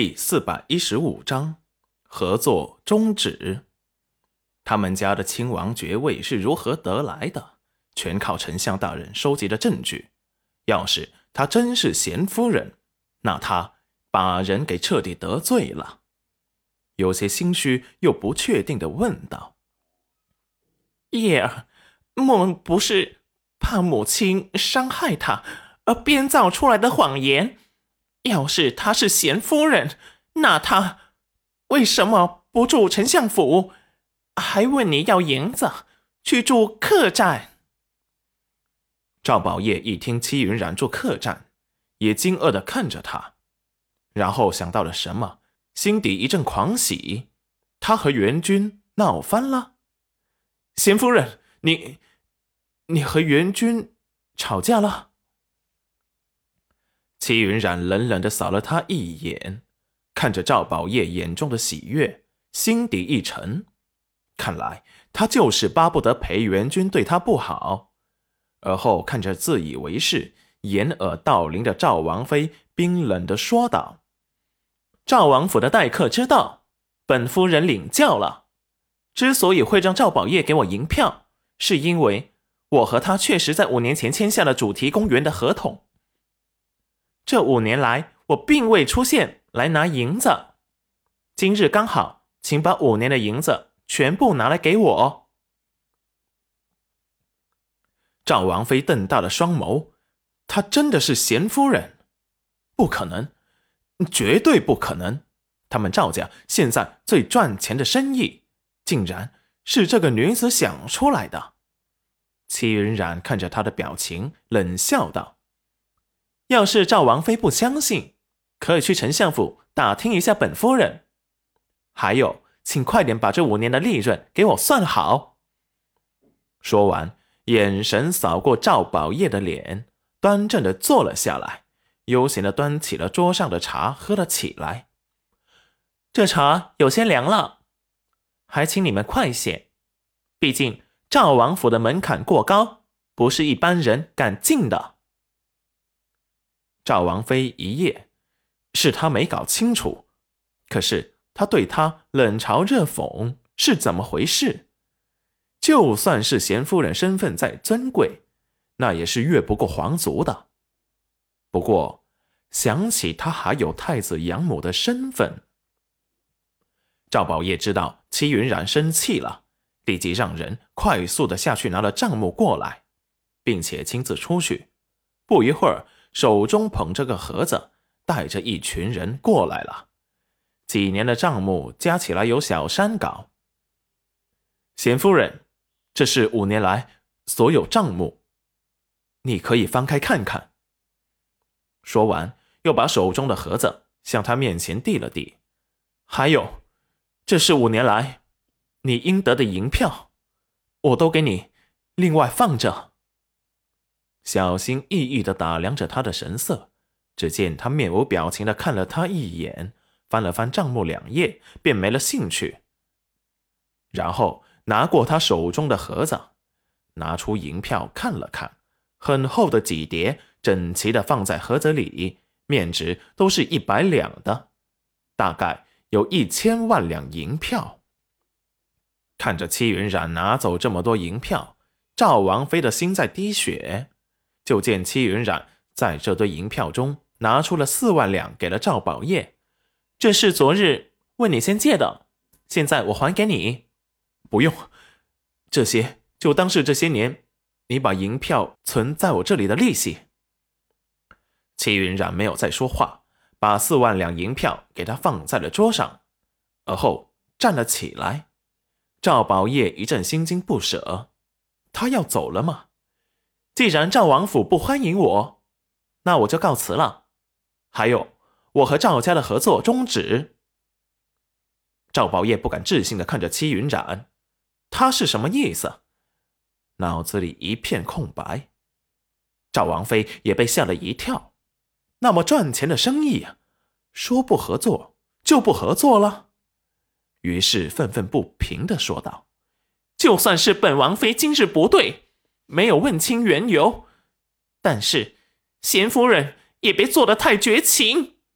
第四百一十五章合作终止。他们家的亲王爵位是如何得来的？全靠丞相大人收集的证据。要是他真是贤夫人，那他把人给彻底得罪了。有些心虚又不确定的问道：“叶儿，莫不是怕母亲伤害他而编造出来的谎言？”要是她是贤夫人，那她为什么不住丞相府，还问你要银子去住客栈？赵宝业一听戚云染住客栈，也惊愕的看着他，然后想到了什么，心底一阵狂喜，他和元君闹翻了。贤夫人，你，你和元君吵架了？齐云染冷冷的扫了他一眼，看着赵宝业眼中的喜悦，心底一沉。看来他就是巴不得裴元君对他不好。而后看着自以为是、掩耳盗铃的赵王妃，冰冷的说道：“赵王府的待客之道，本夫人领教了。之所以会让赵宝业给我银票，是因为我和他确实在五年前签下了主题公园的合同。”这五年来，我并未出现来拿银子。今日刚好，请把五年的银子全部拿来给我。赵王妃瞪大了双眸，她真的是贤夫人？不可能，绝对不可能！他们赵家现在最赚钱的生意，竟然是这个女子想出来的。戚云染看着他的表情，冷笑道。要是赵王妃不相信，可以去丞相府打听一下本夫人。还有，请快点把这五年的利润给我算好。说完，眼神扫过赵宝业的脸，端正的坐了下来，悠闲的端起了桌上的茶喝了起来。这茶有些凉了，还请你们快些。毕竟赵王府的门槛过高，不是一般人敢进的。赵王妃一夜，是他没搞清楚，可是他对他冷嘲热讽是怎么回事？就算是贤夫人身份再尊贵，那也是越不过皇族的。不过想起他还有太子养母的身份，赵宝业知道戚云染生气了，立即让人快速的下去拿了账目过来，并且亲自出去。不一会儿。手中捧着个盒子，带着一群人过来了。几年的账目加起来有小山稿。贤夫人，这是五年来所有账目，你可以翻开看看。说完，又把手中的盒子向他面前递了递。还有，这是五年来你应得的银票，我都给你另外放着。小心翼翼的打量着他的神色，只见他面无表情的看了他一眼，翻了翻账目两页，便没了兴趣。然后拿过他手中的盒子，拿出银票看了看，很厚的几叠，整齐的放在盒子里，面值都是一百两的，大概有一千万两银票。看着戚云染拿走这么多银票，赵王妃的心在滴血。就见戚云染在这堆银票中拿出了四万两，给了赵宝业。这是昨日问你先借的，现在我还给你。不用，这些就当是这些年你把银票存在我这里的利息。戚云染没有再说话，把四万两银票给他放在了桌上，而后站了起来。赵宝业一阵心惊不舍，他要走了吗？既然赵王府不欢迎我，那我就告辞了。还有，我和赵家的合作终止。赵宝业不敢置信的看着戚云染，他是什么意思？脑子里一片空白。赵王妃也被吓了一跳。那么赚钱的生意，说不合作就不合作了？于是愤愤不平的说道：“就算是本王妃今日不对。”没有问清缘由，但是贤夫人也别做的太绝情。